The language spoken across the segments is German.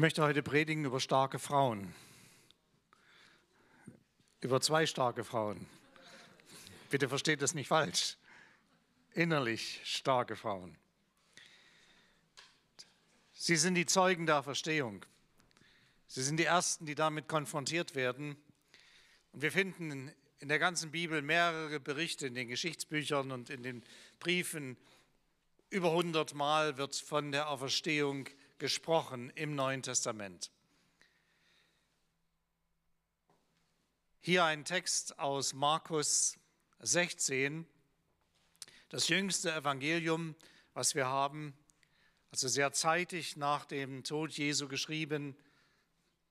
möchte heute predigen über starke Frauen. Über zwei starke Frauen. Bitte versteht das nicht falsch. Innerlich starke Frauen. Sie sind die Zeugen der Verstehung. Sie sind die Ersten, die damit konfrontiert werden. Und wir finden in der ganzen Bibel mehrere Berichte in den Geschichtsbüchern und in den Briefen. Über 100 Mal wird von der Auferstehung gesprochen im Neuen Testament. Hier ein Text aus Markus 16, das jüngste Evangelium, was wir haben, also sehr zeitig nach dem Tod Jesu geschrieben.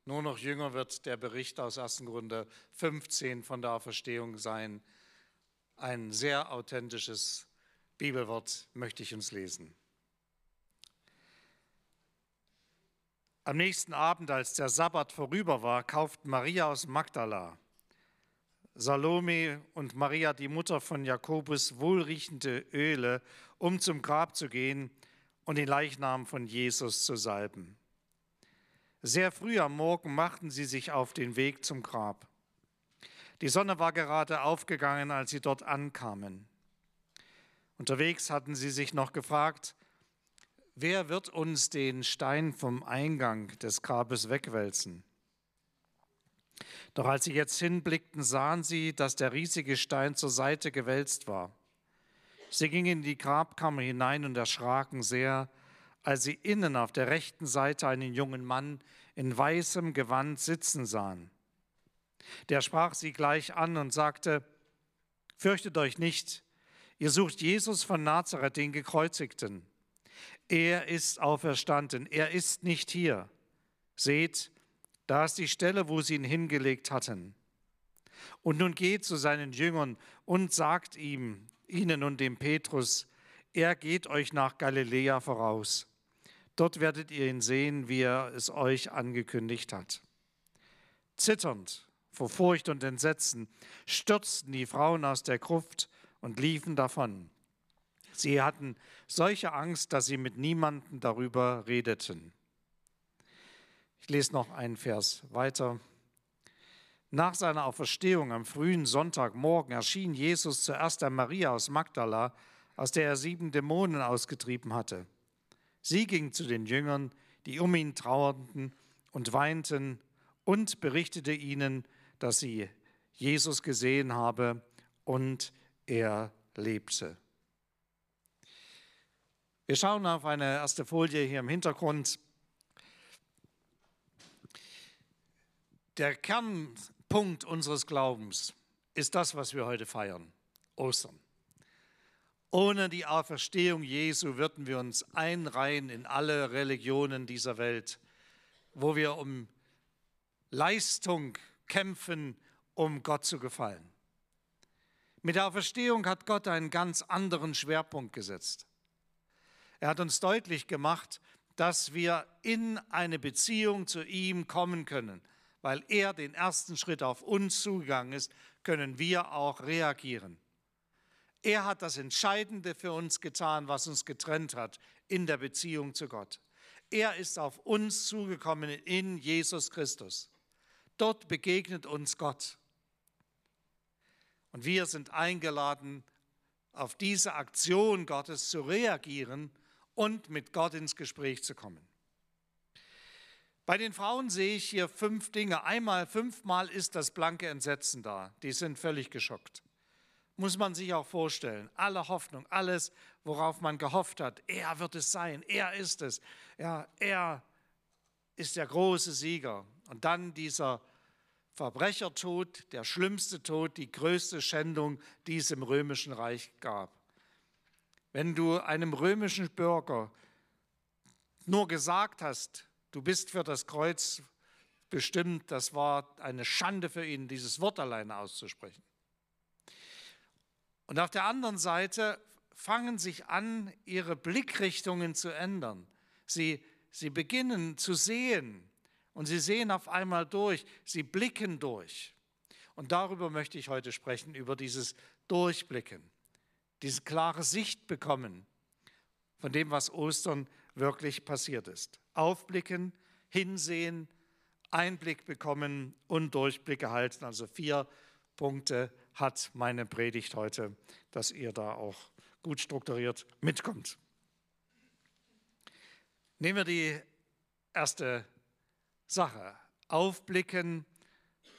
Nur noch jünger wird der Bericht aus 1. Grunde 15 von der Auferstehung sein. Ein sehr authentisches Bibelwort möchte ich uns lesen. Am nächsten Abend, als der Sabbat vorüber war, kauften Maria aus Magdala, Salome und Maria, die Mutter von Jakobus, wohlriechende Öle, um zum Grab zu gehen und den Leichnam von Jesus zu salben. Sehr früh am Morgen machten sie sich auf den Weg zum Grab. Die Sonne war gerade aufgegangen, als sie dort ankamen. Unterwegs hatten sie sich noch gefragt, Wer wird uns den Stein vom Eingang des Grabes wegwälzen? Doch als sie jetzt hinblickten, sahen sie, dass der riesige Stein zur Seite gewälzt war. Sie gingen in die Grabkammer hinein und erschraken sehr, als sie innen auf der rechten Seite einen jungen Mann in weißem Gewand sitzen sahen. Der sprach sie gleich an und sagte, Fürchtet euch nicht, ihr sucht Jesus von Nazareth, den gekreuzigten. Er ist auferstanden, er ist nicht hier. Seht, da ist die Stelle, wo sie ihn hingelegt hatten. Und nun geht zu seinen Jüngern und sagt ihm, ihnen und dem Petrus, er geht euch nach Galiläa voraus. Dort werdet ihr ihn sehen, wie er es euch angekündigt hat. Zitternd vor Furcht und Entsetzen stürzten die Frauen aus der Gruft und liefen davon. Sie hatten solche Angst, dass sie mit niemandem darüber redeten. Ich lese noch einen Vers weiter. Nach seiner Auferstehung am frühen Sonntagmorgen erschien Jesus zuerst der Maria aus Magdala, aus der er sieben Dämonen ausgetrieben hatte. Sie ging zu den Jüngern, die um ihn trauerten und weinten, und berichtete ihnen, dass sie Jesus gesehen habe und er lebte. Wir schauen auf eine erste Folie hier im Hintergrund. Der Kernpunkt unseres Glaubens ist das, was wir heute feiern, Ostern. Ohne die Auferstehung Jesu würden wir uns einreihen in alle Religionen dieser Welt, wo wir um Leistung kämpfen, um Gott zu gefallen. Mit der Auferstehung hat Gott einen ganz anderen Schwerpunkt gesetzt. Er hat uns deutlich gemacht, dass wir in eine Beziehung zu ihm kommen können. Weil er den ersten Schritt auf uns zugegangen ist, können wir auch reagieren. Er hat das Entscheidende für uns getan, was uns getrennt hat in der Beziehung zu Gott. Er ist auf uns zugekommen in Jesus Christus. Dort begegnet uns Gott. Und wir sind eingeladen, auf diese Aktion Gottes zu reagieren und mit Gott ins Gespräch zu kommen. Bei den Frauen sehe ich hier fünf Dinge. Einmal, fünfmal ist das blanke Entsetzen da. Die sind völlig geschockt. Muss man sich auch vorstellen. Alle Hoffnung, alles, worauf man gehofft hat. Er wird es sein. Er ist es. Ja, er ist der große Sieger. Und dann dieser Verbrechertod, der schlimmste Tod, die größte Schändung, die es im römischen Reich gab. Wenn du einem römischen Bürger nur gesagt hast, du bist für das Kreuz bestimmt, das war eine Schande für ihn, dieses Wort alleine auszusprechen. Und auf der anderen Seite fangen sich an, ihre Blickrichtungen zu ändern. Sie, sie beginnen zu sehen und sie sehen auf einmal durch, sie blicken durch. Und darüber möchte ich heute sprechen, über dieses Durchblicken diese klare Sicht bekommen von dem, was Ostern wirklich passiert ist. Aufblicken, hinsehen, Einblick bekommen und Durchblick erhalten. Also vier Punkte hat meine Predigt heute, dass ihr da auch gut strukturiert mitkommt. Nehmen wir die erste Sache. Aufblicken,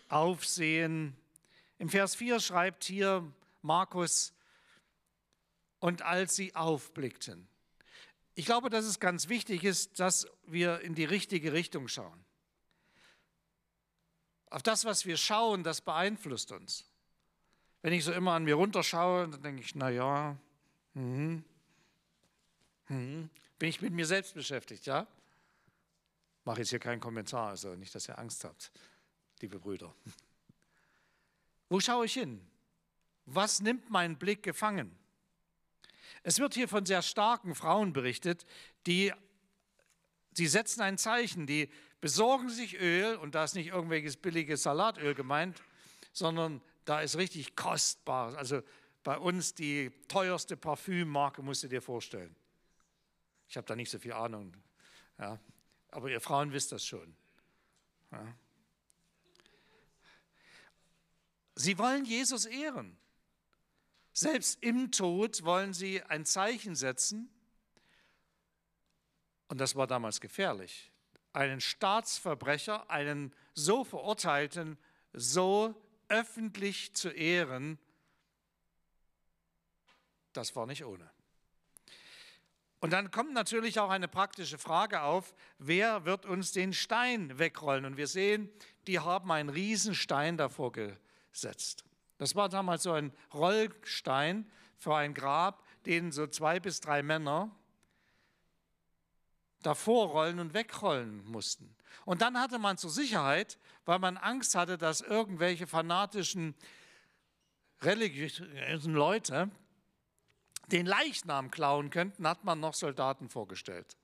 aufsehen. Im Vers 4 schreibt hier Markus, und als sie aufblickten. Ich glaube, dass es ganz wichtig ist, dass wir in die richtige Richtung schauen. Auf das, was wir schauen, das beeinflusst uns. Wenn ich so immer an mir runterschaue, dann denke ich, naja, hm, hm, bin ich mit mir selbst beschäftigt, ja? Mache jetzt hier keinen Kommentar, also nicht, dass ihr Angst habt, liebe Brüder. Wo schaue ich hin? Was nimmt meinen Blick gefangen? Es wird hier von sehr starken Frauen berichtet, die, sie setzen ein Zeichen, die besorgen sich Öl, und da ist nicht irgendwelches billiges Salatöl gemeint, sondern da ist richtig kostbar. Also bei uns die teuerste Parfümmarke, musst du dir vorstellen. Ich habe da nicht so viel Ahnung, ja, aber ihr Frauen wisst das schon. Ja. Sie wollen Jesus ehren. Selbst im Tod wollen sie ein Zeichen setzen. Und das war damals gefährlich. Einen Staatsverbrecher, einen so verurteilten, so öffentlich zu ehren, das war nicht ohne. Und dann kommt natürlich auch eine praktische Frage auf, wer wird uns den Stein wegrollen? Und wir sehen, die haben einen Riesenstein davor gesetzt. Das war damals so ein Rollstein für ein Grab, den so zwei bis drei Männer davor rollen und wegrollen mussten. Und dann hatte man zur Sicherheit, weil man Angst hatte, dass irgendwelche fanatischen religiösen Leute den Leichnam klauen könnten, hat man noch Soldaten vorgestellt.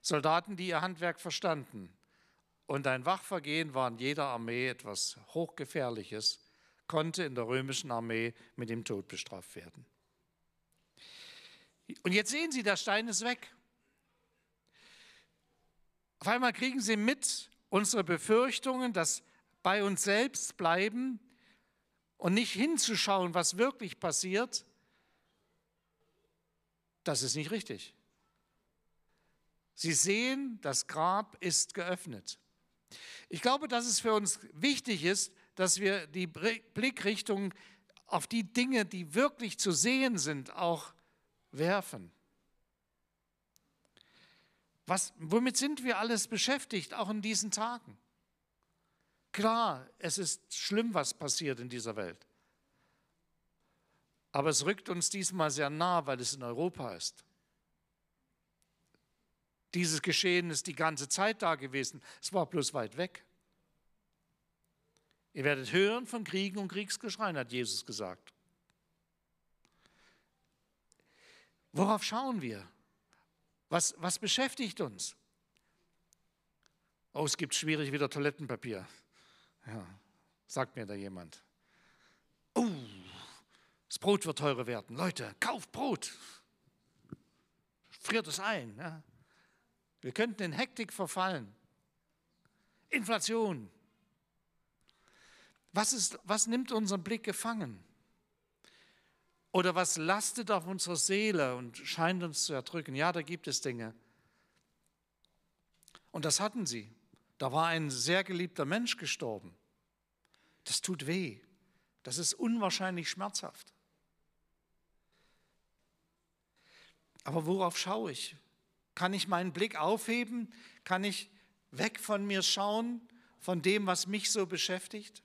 Soldaten, die ihr Handwerk verstanden. Und ein Wachvergehen war in jeder Armee etwas Hochgefährliches konnte in der römischen Armee mit dem Tod bestraft werden. Und jetzt sehen Sie, der Stein ist weg. Auf einmal kriegen Sie mit unsere Befürchtungen, dass bei uns selbst bleiben und nicht hinzuschauen, was wirklich passiert, das ist nicht richtig. Sie sehen, das Grab ist geöffnet. Ich glaube, dass es für uns wichtig ist, dass wir die Blickrichtung auf die Dinge, die wirklich zu sehen sind, auch werfen. Was, womit sind wir alles beschäftigt, auch in diesen Tagen? Klar, es ist schlimm, was passiert in dieser Welt. Aber es rückt uns diesmal sehr nah, weil es in Europa ist. Dieses Geschehen ist die ganze Zeit da gewesen. Es war bloß weit weg. Ihr werdet hören von Kriegen und Kriegsgeschreien, hat Jesus gesagt. Worauf schauen wir? Was, was beschäftigt uns? Oh, es gibt schwierig wieder Toilettenpapier. Ja, sagt mir da jemand. Oh, das Brot wird teurer werden. Leute, kauft Brot. Friert es ein. Ja. Wir könnten in Hektik verfallen. Inflation, was, ist, was nimmt unseren Blick gefangen? Oder was lastet auf unserer Seele und scheint uns zu erdrücken? Ja, da gibt es Dinge. Und das hatten sie. Da war ein sehr geliebter Mensch gestorben. Das tut weh. Das ist unwahrscheinlich schmerzhaft. Aber worauf schaue ich? Kann ich meinen Blick aufheben? Kann ich weg von mir schauen, von dem, was mich so beschäftigt?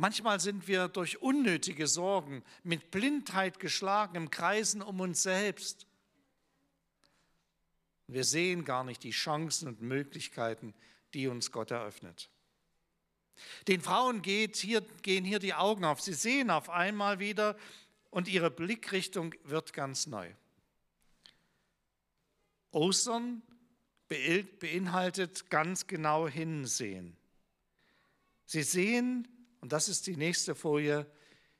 Manchmal sind wir durch unnötige Sorgen mit Blindheit geschlagen im Kreisen um uns selbst. Wir sehen gar nicht die Chancen und Möglichkeiten, die uns Gott eröffnet. Den Frauen geht hier, gehen hier die Augen auf. Sie sehen auf einmal wieder und ihre Blickrichtung wird ganz neu. Ostern beinhaltet ganz genau hinsehen. Sie sehen und das ist die nächste Folie.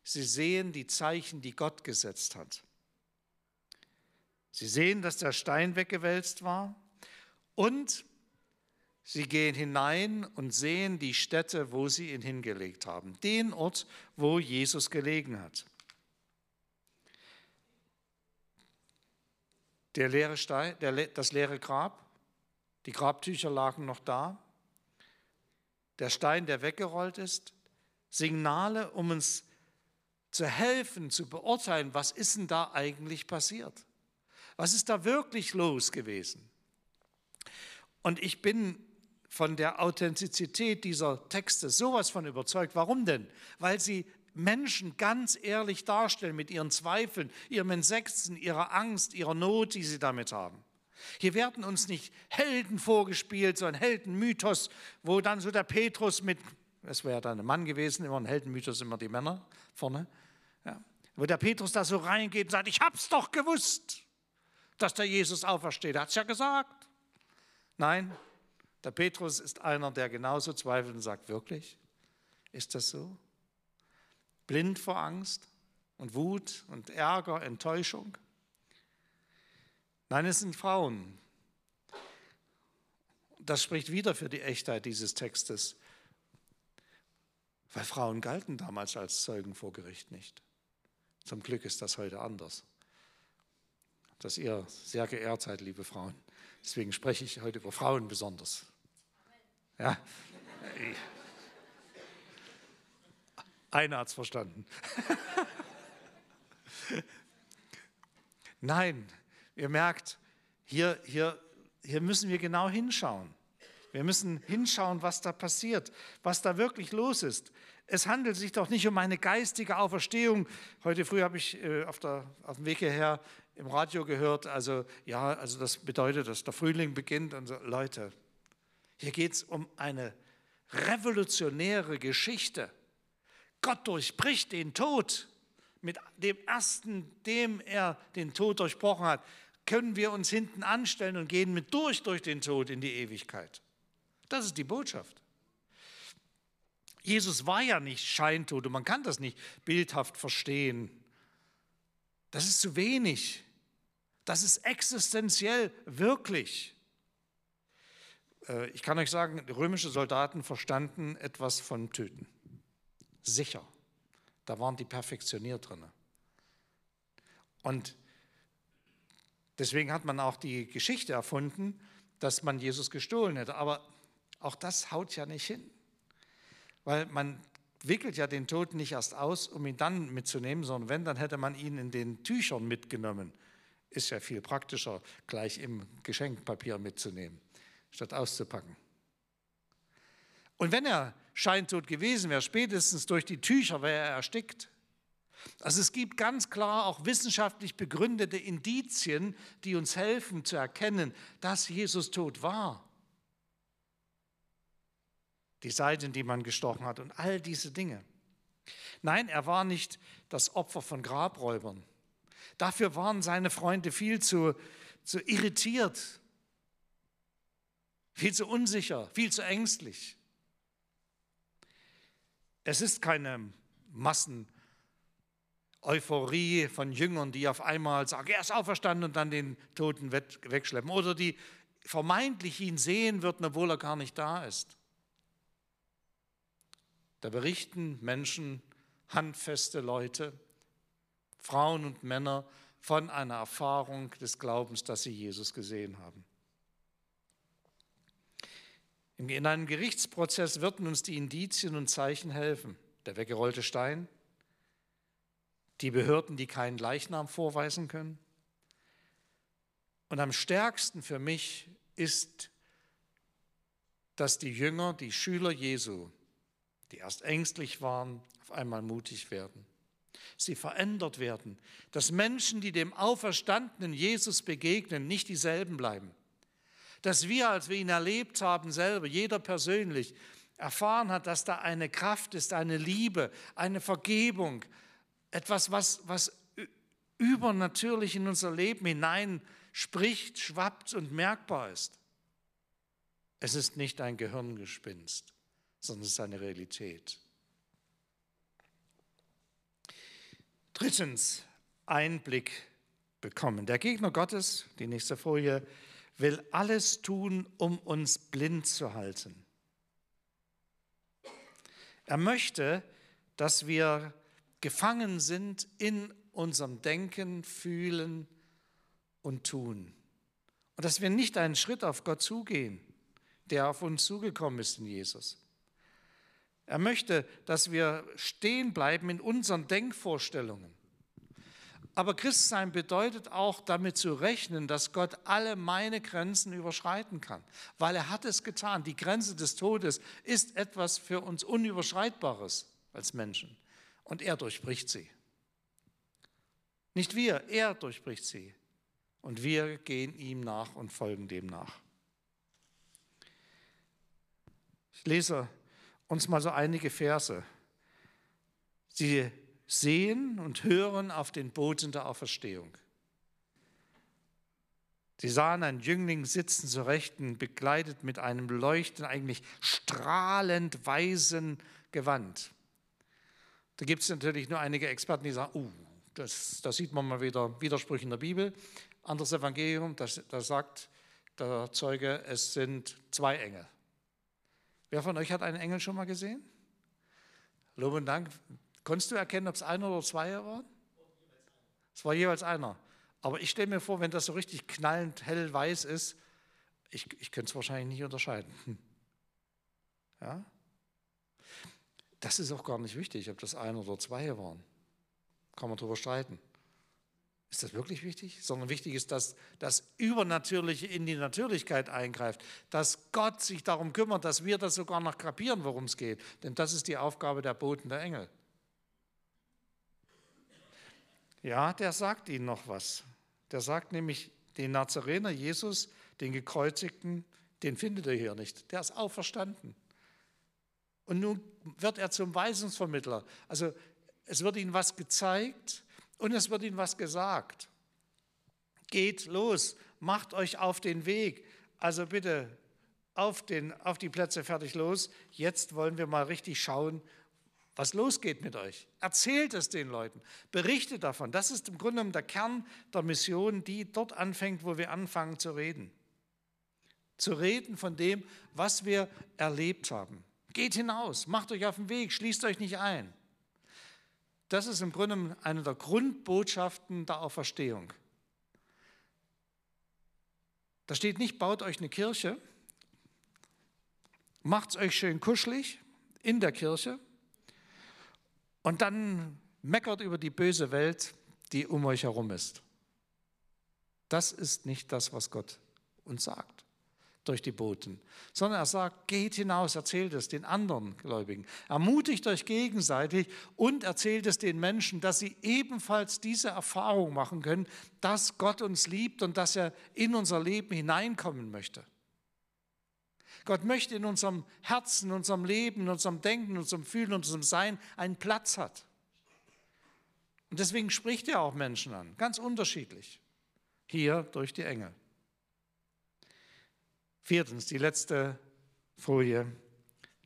Sie sehen die Zeichen, die Gott gesetzt hat. Sie sehen, dass der Stein weggewälzt war und sie gehen hinein und sehen die Stätte, wo sie ihn hingelegt haben, den Ort, wo Jesus gelegen hat. Der leere Stein, der, das leere Grab, die Grabtücher lagen noch da, der Stein, der weggerollt ist, Signale, um uns zu helfen, zu beurteilen, was ist denn da eigentlich passiert? Was ist da wirklich los gewesen? Und ich bin von der Authentizität dieser Texte sowas von überzeugt. Warum denn? Weil sie Menschen ganz ehrlich darstellen mit ihren Zweifeln, ihrem Entsetzen, ihrer Angst, ihrer Not, die sie damit haben. Hier werden uns nicht Helden vorgespielt, so ein Heldenmythos, wo dann so der Petrus mit, das wäre dann ein Mann gewesen, immer ein Heldenmythos, immer die Männer vorne, ja, wo der Petrus da so reingeht und sagt, ich hab's doch gewusst, dass der Jesus aufersteht. Er hat's ja gesagt. Nein, der Petrus ist einer, der genauso zweifelt und sagt, wirklich? Ist das so? Blind vor Angst und Wut und Ärger, Enttäuschung? Nein, es sind Frauen. Das spricht wieder für die Echtheit dieses Textes, weil Frauen galten damals als Zeugen vor Gericht nicht. Zum Glück ist das heute anders. Dass ihr sehr geehrt seid, liebe Frauen. Deswegen spreche ich heute über Frauen besonders. Ja. Einer hat es verstanden. Nein, Ihr merkt, hier, hier, hier müssen wir genau hinschauen. Wir müssen hinschauen, was da passiert, was da wirklich los ist. Es handelt sich doch nicht um eine geistige Auferstehung. Heute früh habe ich äh, auf, der, auf dem Weg hierher im Radio gehört, also ja, also das bedeutet, dass der Frühling beginnt und so. Leute, hier geht es um eine revolutionäre Geschichte. Gott durchbricht den Tod mit dem ersten, dem er den Tod durchbrochen hat können wir uns hinten anstellen und gehen mit durch durch den Tod in die Ewigkeit. Das ist die Botschaft. Jesus war ja nicht scheintot und man kann das nicht bildhaft verstehen. Das ist zu wenig. Das ist existenziell wirklich. Äh, ich kann euch sagen, römische Soldaten verstanden etwas von Töten. Sicher. Da waren die perfektioniert drin. Und Deswegen hat man auch die Geschichte erfunden, dass man Jesus gestohlen hätte. Aber auch das haut ja nicht hin. Weil man wickelt ja den Toten nicht erst aus, um ihn dann mitzunehmen, sondern wenn, dann hätte man ihn in den Tüchern mitgenommen. Ist ja viel praktischer, gleich im Geschenkpapier mitzunehmen, statt auszupacken. Und wenn er scheintot gewesen wäre, spätestens durch die Tücher wäre er erstickt. Also es gibt ganz klar auch wissenschaftlich begründete Indizien, die uns helfen zu erkennen, dass Jesus tot war. Die Seiten, die man gestochen hat und all diese Dinge. Nein, er war nicht das Opfer von Grabräubern. Dafür waren seine Freunde viel zu, zu irritiert, viel zu unsicher, viel zu ängstlich. Es ist keine Massen Euphorie von Jüngern, die auf einmal sagen, er ist auferstanden und dann den Toten wegschleppen. Oder die vermeintlich ihn sehen würden, obwohl er gar nicht da ist. Da berichten Menschen, handfeste Leute, Frauen und Männer von einer Erfahrung des Glaubens, dass sie Jesus gesehen haben. In einem Gerichtsprozess würden uns die Indizien und Zeichen helfen. Der weggerollte Stein, die Behörden, die keinen Leichnam vorweisen können. Und am stärksten für mich ist, dass die Jünger, die Schüler Jesu, die erst ängstlich waren, auf einmal mutig werden. Sie verändert werden, dass Menschen, die dem auferstandenen Jesus begegnen, nicht dieselben bleiben. Dass wir, als wir ihn erlebt haben, selber, jeder persönlich, erfahren hat, dass da eine Kraft ist, eine Liebe, eine Vergebung, etwas, was, was übernatürlich in unser Leben hinein spricht, schwappt und merkbar ist. Es ist nicht ein Gehirngespinst, sondern es ist eine Realität. Drittens, Einblick bekommen. Der Gegner Gottes, die nächste Folie, will alles tun, um uns blind zu halten. Er möchte, dass wir gefangen sind in unserem Denken, Fühlen und Tun. Und dass wir nicht einen Schritt auf Gott zugehen, der auf uns zugekommen ist in Jesus. Er möchte, dass wir stehen bleiben in unseren Denkvorstellungen. Aber Christsein bedeutet auch damit zu rechnen, dass Gott alle meine Grenzen überschreiten kann, weil er hat es getan. Die Grenze des Todes ist etwas für uns Unüberschreitbares als Menschen und er durchbricht sie. Nicht wir, er durchbricht sie und wir gehen ihm nach und folgen dem nach. Ich lese uns mal so einige Verse. Sie sehen und hören auf den Boden der Auferstehung. Sie sahen einen Jüngling sitzen zur Rechten, bekleidet mit einem leuchtend, eigentlich strahlend weißen Gewand. Da gibt es natürlich nur einige Experten, die sagen, uh, das, da sieht man mal wieder Widersprüche in der Bibel. Anderes Evangelium, da sagt der Zeuge, es sind zwei Engel. Wer von euch hat einen Engel schon mal gesehen? Lob und Dank. Konntest du erkennen, ob es einer oder zwei waren? Es war jeweils einer. Aber ich stelle mir vor, wenn das so richtig knallend hell weiß ist, ich, ich könnte es wahrscheinlich nicht unterscheiden. Hm. Ja? Das ist auch gar nicht wichtig, ob das ein oder zwei waren. Kann man darüber streiten. Ist das wirklich wichtig? Sondern wichtig ist, dass das Übernatürliche in die Natürlichkeit eingreift, dass Gott sich darum kümmert, dass wir das sogar noch kapieren, worum es geht. Denn das ist die Aufgabe der Boten der Engel. Ja, der sagt ihnen noch was. Der sagt nämlich, den Nazarener Jesus, den Gekreuzigten, den findet er hier nicht. Der ist auferstanden. Und nun wird er zum Weisungsvermittler. Also es wird ihnen was gezeigt und es wird ihnen was gesagt. Geht los, macht euch auf den Weg. Also bitte auf, den, auf die Plätze fertig los. Jetzt wollen wir mal richtig schauen, was losgeht mit euch. Erzählt es den Leuten, berichtet davon. Das ist im Grunde genommen der Kern der Mission, die dort anfängt, wo wir anfangen zu reden. Zu reden von dem, was wir erlebt haben. Geht hinaus, macht euch auf den Weg, schließt euch nicht ein. Das ist im Grunde eine der Grundbotschaften der Auferstehung. Da steht nicht, baut euch eine Kirche, macht es euch schön kuschelig in der Kirche, und dann meckert über die böse Welt, die um euch herum ist. Das ist nicht das, was Gott uns sagt durch die Boten, sondern er sagt, geht hinaus, erzählt es den anderen Gläubigen, ermutigt euch gegenseitig und erzählt es den Menschen, dass sie ebenfalls diese Erfahrung machen können, dass Gott uns liebt und dass er in unser Leben hineinkommen möchte. Gott möchte in unserem Herzen, in unserem Leben, in unserem Denken, in unserem Fühlen, in unserem Sein einen Platz hat. Und deswegen spricht er auch Menschen an, ganz unterschiedlich. Hier durch die Engel. Viertens, die letzte Folie.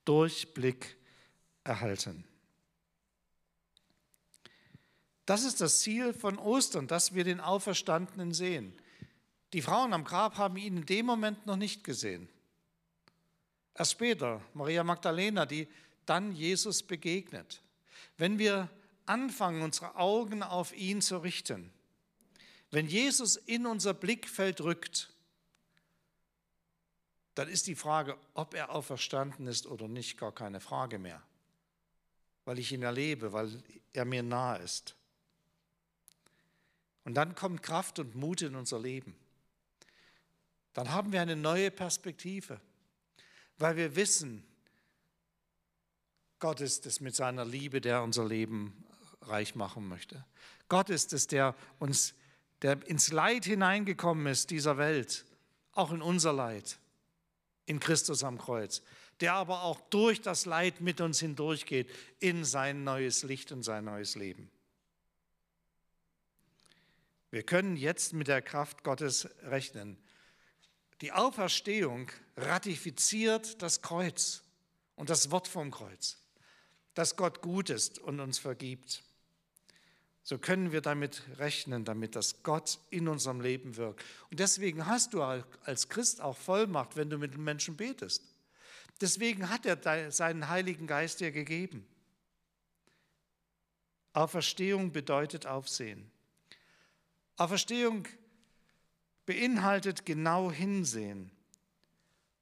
Durchblick erhalten. Das ist das Ziel von Ostern, dass wir den Auferstandenen sehen. Die Frauen am Grab haben ihn in dem Moment noch nicht gesehen. Erst später, Maria Magdalena, die dann Jesus begegnet. Wenn wir anfangen, unsere Augen auf ihn zu richten, wenn Jesus in unser Blickfeld rückt, dann ist die Frage, ob er auferstanden ist oder nicht, gar keine Frage mehr, weil ich ihn erlebe, weil er mir nahe ist. Und dann kommt Kraft und Mut in unser Leben. Dann haben wir eine neue Perspektive weil wir wissen, Gott ist es mit seiner Liebe, der unser Leben reich machen möchte. Gott ist es, der uns, der ins Leid hineingekommen ist dieser Welt, auch in unser Leid, in Christus am Kreuz, der aber auch durch das Leid mit uns hindurchgeht in sein neues Licht und sein neues Leben. Wir können jetzt mit der Kraft Gottes rechnen. Die Auferstehung ratifiziert das Kreuz und das Wort vom Kreuz, dass Gott gut ist und uns vergibt. So können wir damit rechnen, damit das Gott in unserem Leben wirkt. Und deswegen hast du als Christ auch Vollmacht, wenn du mit den Menschen betest. Deswegen hat er seinen Heiligen Geist dir gegeben. Auferstehung bedeutet Aufsehen. Auferstehung beinhaltet genau hinsehen.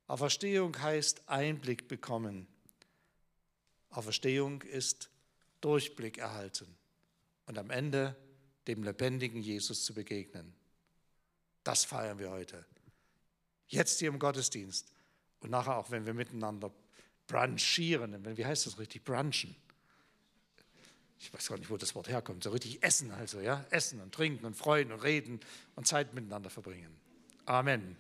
Auferstehung heißt Einblick bekommen. Auferstehung ist Durchblick erhalten und am Ende dem lebendigen Jesus zu begegnen. Das feiern wir heute. Jetzt hier im Gottesdienst und nachher auch, wenn wir miteinander brunchieren. Wie heißt das richtig? Brunchen. Ich weiß gar nicht, wo das Wort herkommt. So richtig essen also, ja? Essen und trinken und freuen und reden und Zeit miteinander verbringen. Amen.